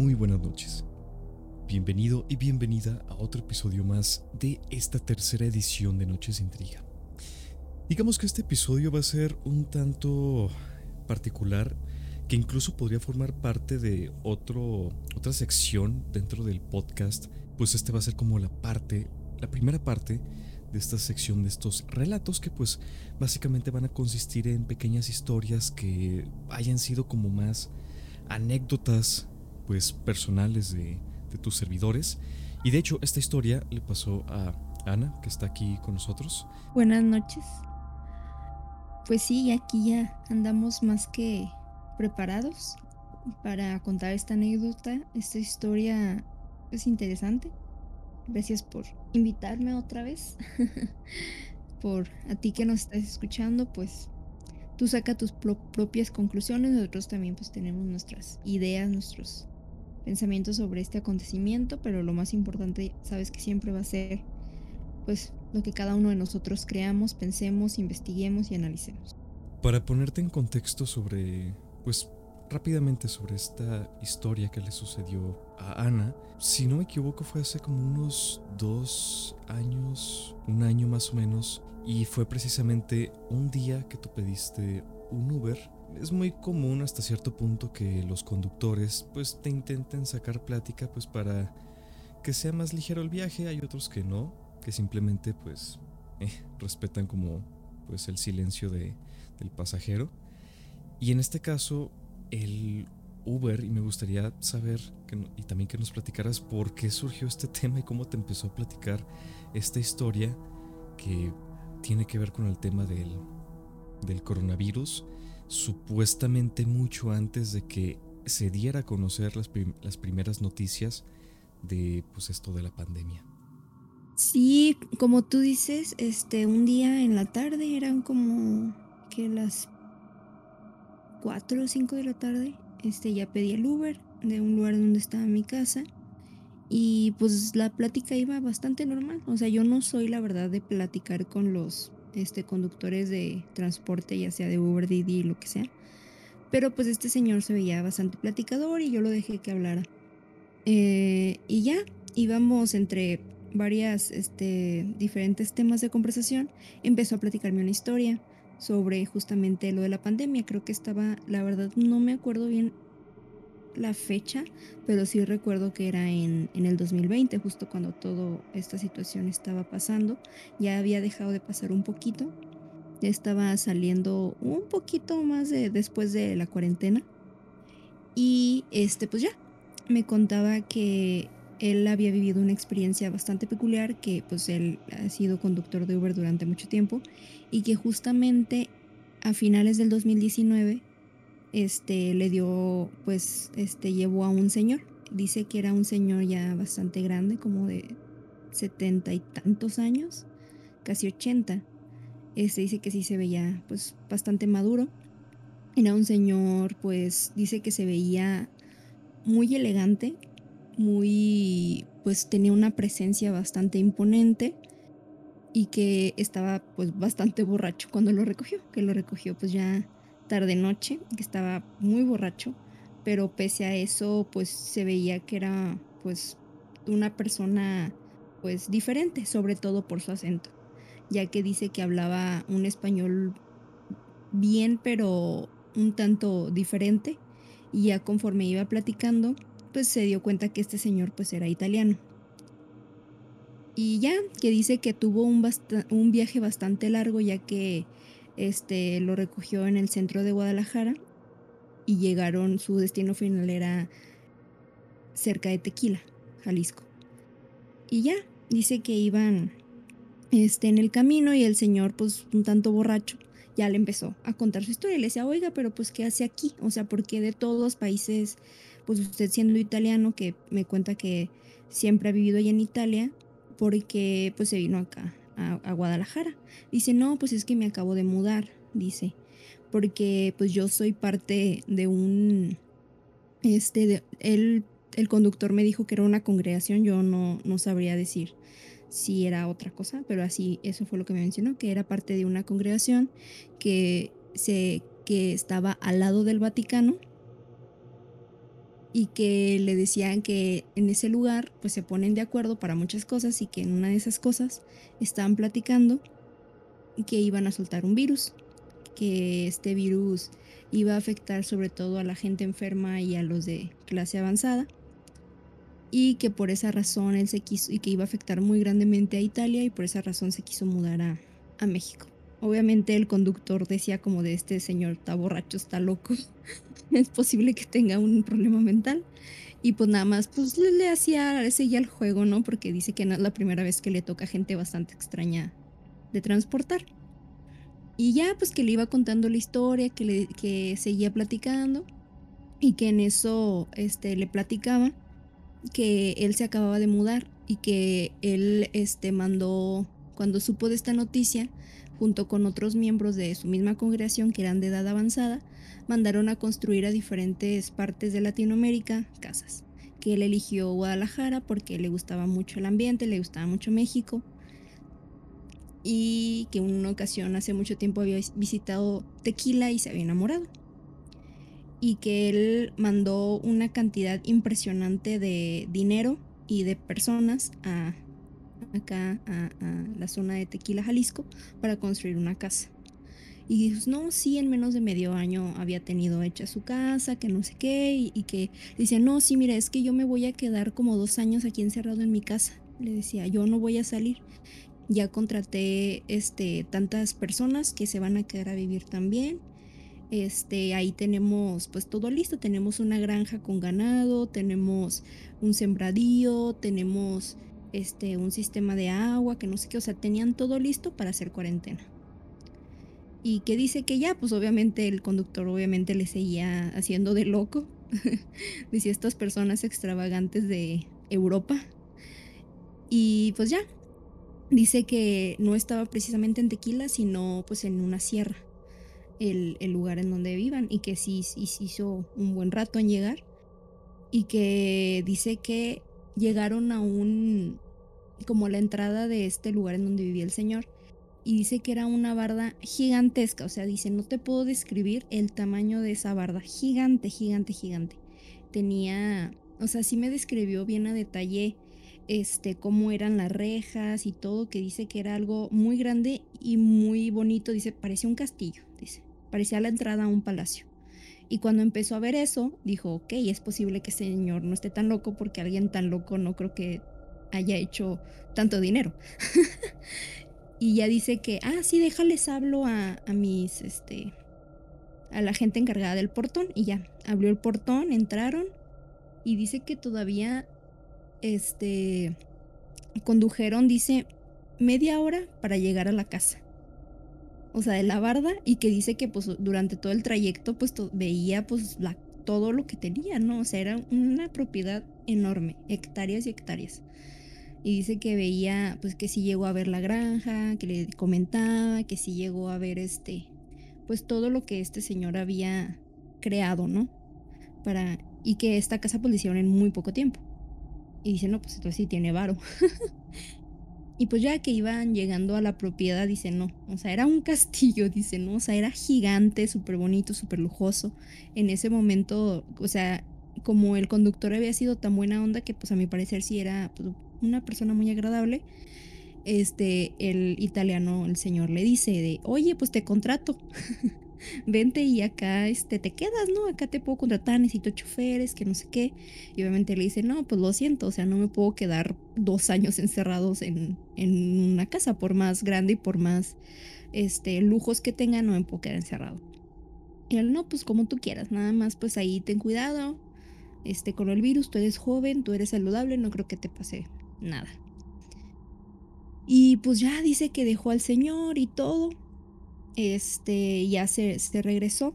Muy buenas noches. Bienvenido y bienvenida a otro episodio más de esta tercera edición de Noches Intriga. Digamos que este episodio va a ser un tanto particular que incluso podría formar parte de otro, otra sección dentro del podcast, pues este va a ser como la parte, la primera parte de esta sección de estos relatos que pues básicamente van a consistir en pequeñas historias que hayan sido como más anécdotas pues personales de, de tus servidores. Y de hecho esta historia le pasó a Ana, que está aquí con nosotros. Buenas noches. Pues sí, aquí ya andamos más que preparados para contar esta anécdota. Esta historia es interesante. Gracias por invitarme otra vez. por a ti que nos estás escuchando, pues tú saca tus propias conclusiones. Nosotros también pues tenemos nuestras ideas, nuestros pensamientos sobre este acontecimiento, pero lo más importante, sabes que siempre va a ser pues lo que cada uno de nosotros creamos, pensemos, investiguemos y analicemos. Para ponerte en contexto sobre pues rápidamente sobre esta historia que le sucedió a Ana. Si no me equivoco fue hace como unos dos años, un año más o menos, y fue precisamente un día que tú pediste un Uber. Es muy común hasta cierto punto que los conductores pues te intenten sacar plática pues para que sea más ligero el viaje, hay otros que no, que simplemente pues eh, respetan como pues el silencio de, del pasajero. Y en este caso el Uber y me gustaría saber y también que nos platicaras por qué surgió este tema y cómo te empezó a platicar esta historia que tiene que ver con el tema del, del coronavirus, supuestamente mucho antes de que se diera a conocer las, las primeras noticias de pues esto de la pandemia. Sí, como tú dices, este un día en la tarde eran como que las 4 o 5 de la tarde, este, ya pedí el Uber de un lugar donde estaba mi casa. Y pues la plática iba bastante normal. O sea, yo no soy la verdad de platicar con los este, conductores de transporte, ya sea de Uber, Didi, lo que sea. Pero pues este señor se veía bastante platicador y yo lo dejé que hablara. Eh, y ya, íbamos entre varias este, diferentes temas de conversación. Empezó a platicarme una historia sobre justamente lo de la pandemia. Creo que estaba, la verdad no me acuerdo bien la fecha, pero sí recuerdo que era en, en el 2020, justo cuando toda esta situación estaba pasando. Ya había dejado de pasar un poquito. Estaba saliendo un poquito más de, después de la cuarentena. Y este, pues ya, me contaba que él había vivido una experiencia bastante peculiar, que pues él ha sido conductor de Uber durante mucho tiempo y que justamente a finales del 2019 este le dio pues este llevó a un señor, dice que era un señor ya bastante grande, como de setenta y tantos años, casi ochenta. Este dice que sí se veía pues bastante maduro. Era un señor pues dice que se veía muy elegante, muy, pues tenía una presencia bastante imponente y que estaba pues bastante borracho cuando lo recogió, que lo recogió pues ya tarde noche, que estaba muy borracho, pero pese a eso pues se veía que era pues una persona pues diferente, sobre todo por su acento, ya que dice que hablaba un español bien pero un tanto diferente y ya conforme iba platicando pues se dio cuenta que este señor pues era italiano. Y ya, que dice que tuvo un, un viaje bastante largo ya que este, lo recogió en el centro de Guadalajara y llegaron, su destino final era cerca de Tequila, Jalisco. Y ya, dice que iban este, en el camino y el señor pues un tanto borracho ya le empezó a contar su historia le decía, oiga, pero pues ¿qué hace aquí? O sea, porque de todos los países pues usted siendo italiano, que me cuenta que siempre ha vivido allá en Italia, porque pues se vino acá, a, Guadalajara. Dice, no, pues es que me acabo de mudar, dice, porque pues yo soy parte de un, este, de, el conductor me dijo que era una congregación, yo no, no sabría decir si era otra cosa, pero así, eso fue lo que me mencionó, que era parte de una congregación que, se, que estaba al lado del Vaticano y que le decían que en ese lugar pues se ponen de acuerdo para muchas cosas y que en una de esas cosas estaban platicando que iban a soltar un virus, que este virus iba a afectar sobre todo a la gente enferma y a los de clase avanzada y que por esa razón él se quiso y que iba a afectar muy grandemente a Italia y por esa razón se quiso mudar a, a México. Obviamente el conductor decía como de este señor está borracho, está loco, es posible que tenga un problema mental. Y pues nada más, pues le, le hacía, seguía el juego, ¿no? Porque dice que no es la primera vez que le toca gente bastante extraña de transportar. Y ya, pues que le iba contando la historia, que, le, que seguía platicando y que en eso este, le platicaba que él se acababa de mudar y que él este, mandó, cuando supo de esta noticia, junto con otros miembros de su misma congregación que eran de edad avanzada, mandaron a construir a diferentes partes de Latinoamérica casas, que él eligió Guadalajara porque le gustaba mucho el ambiente, le gustaba mucho México, y que en una ocasión hace mucho tiempo había visitado Tequila y se había enamorado. Y que él mandó una cantidad impresionante de dinero y de personas a, acá a, la zona de Tequila, Jalisco, para construir una casa. Y dijo, no, sí, en menos de medio año había tenido hecha su casa, que no sé qué, y, y que decía, no, sí, mira, es que yo me voy a quedar como dos años aquí encerrado en mi casa. Le decía, yo no voy a salir. Ya contraté este, tantas personas que se van a quedar a vivir también. Este, ahí tenemos pues todo listo, tenemos una granja con ganado, tenemos un sembradío, tenemos este, un sistema de agua, que no sé qué, o sea, tenían todo listo para hacer cuarentena. Y que dice que ya, pues obviamente el conductor obviamente le seguía haciendo de loco. Decía estas personas extravagantes de Europa. Y pues ya, dice que no estaba precisamente en Tequila, sino pues en una sierra, el, lugar en donde vivan, y que sí, sí, sí hizo un buen rato en llegar. Y que dice que llegaron a un, como la entrada de este lugar en donde vivía el señor. Y dice que era una barda gigantesca, o sea, dice, no te puedo describir el tamaño de esa barda, gigante, gigante, gigante. Tenía, o sea, sí me describió bien a detalle este, cómo eran las rejas y todo, que dice que era algo muy grande y muy bonito, dice, parecía un castillo, dice, parecía la entrada a un palacio. Y cuando empezó a ver eso, dijo, ok, es posible que ese señor no esté tan loco porque alguien tan loco no creo que haya hecho tanto dinero. y ya dice que, ah, sí, déjales hablo a, a mis, este, a la gente encargada del portón y ya, abrió el portón, entraron y dice que todavía, este, condujeron, dice, media hora para llegar a la casa o sea, de la barda y que dice que pues durante todo el trayecto pues veía pues la, todo lo que tenía, ¿no? O sea, era una propiedad enorme, hectáreas y hectáreas. Y dice que veía pues que sí llegó a ver la granja, que le comentaba, que sí llegó a ver este, pues todo lo que este señor había creado, ¿no? Para, y que esta casa pues le hicieron en muy poco tiempo. Y dice, no, pues entonces sí tiene varo. Y pues ya que iban llegando a la propiedad, dice, no, o sea, era un castillo, dice, no, o sea, era gigante, súper bonito, súper lujoso. En ese momento, o sea, como el conductor había sido tan buena onda que pues a mi parecer sí era pues, una persona muy agradable, este, el italiano, el señor le dice de, oye, pues te contrato. vente y acá este, te quedas, ¿no? Acá te puedo contratar, necesito choferes, que no sé qué. Y obviamente le dice, no, pues lo siento, o sea, no me puedo quedar dos años encerrados en, en una casa, por más grande y por más este, lujos que tenga, no me puedo quedar encerrado. Y él, no, pues como tú quieras, nada más, pues ahí ten cuidado, este, con el virus, tú eres joven, tú eres saludable, no creo que te pase nada. Y pues ya dice que dejó al Señor y todo este, ya se, se regresó,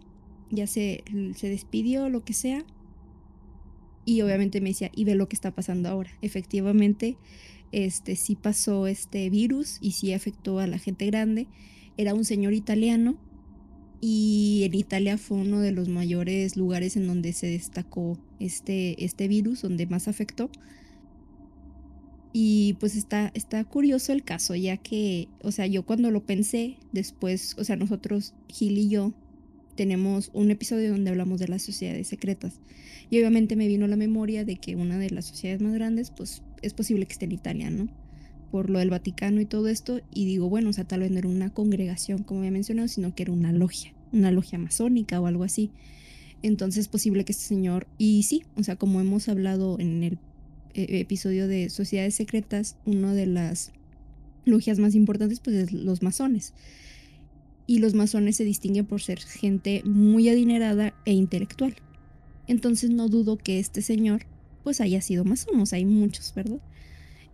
ya se, se despidió, lo que sea. Y obviamente me decía, y ve lo que está pasando ahora. Efectivamente, este sí pasó este virus y sí afectó a la gente grande. Era un señor italiano y en Italia fue uno de los mayores lugares en donde se destacó este, este virus, donde más afectó. Y pues está, está curioso el caso, ya que, o sea, yo cuando lo pensé, después, o sea, nosotros, Gil y yo, tenemos un episodio donde hablamos de las sociedades secretas. Y obviamente me vino la memoria de que una de las sociedades más grandes, pues es posible que esté en Italia, ¿no? Por lo del Vaticano y todo esto. Y digo, bueno, o sea, tal vez no era una congregación, como había mencionado, sino que era una logia, una logia masónica o algo así. Entonces es posible que este señor, y sí, o sea, como hemos hablado en el episodio de Sociedades Secretas, una de las logias más importantes, pues es los masones y los masones se distinguen por ser gente muy adinerada e intelectual. Entonces no dudo que este señor pues haya sido masón, o sea, hay muchos, ¿verdad?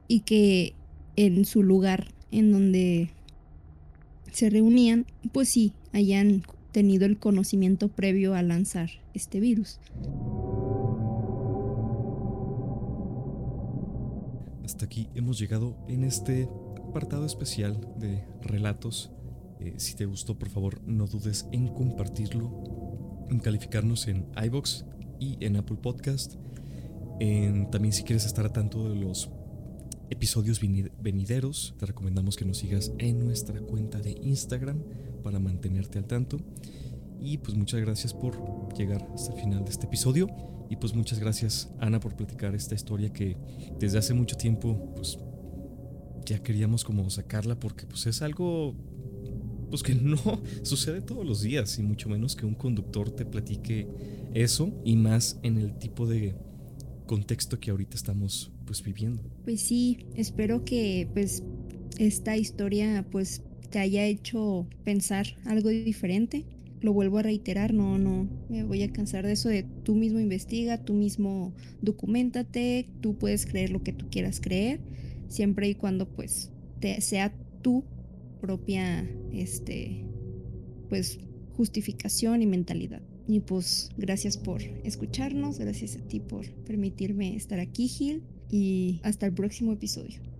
Y que en su lugar en donde se reunían, pues sí, hayan tenido el conocimiento previo a lanzar este virus. Hasta aquí hemos llegado en este apartado especial de relatos eh, si te gustó, por favor, no dudes en compartirlo, en calificarnos en iBox y en Apple Podcast. también si quieres estar a tanto de los episodios venideros, te recomendamos que nos sigas en nuestra cuenta de Instagram para mantenerte al tanto. Y pues muchas gracias por llegar hasta el final de este episodio. Y pues muchas gracias Ana por platicar esta historia que desde hace mucho tiempo pues ya queríamos como sacarla porque pues es algo pues que no sucede todos los días y mucho menos que un conductor te platique eso y más en el tipo de contexto que ahorita estamos pues viviendo. Pues sí, espero que pues esta historia pues te haya hecho pensar algo diferente. Lo vuelvo a reiterar, no, no, me voy a cansar de eso de tú mismo investiga, tú mismo documentate, tú puedes creer lo que tú quieras creer, siempre y cuando pues te, sea tú propia este pues justificación y mentalidad. Y pues gracias por escucharnos, gracias a ti por permitirme estar aquí, Gil, y hasta el próximo episodio.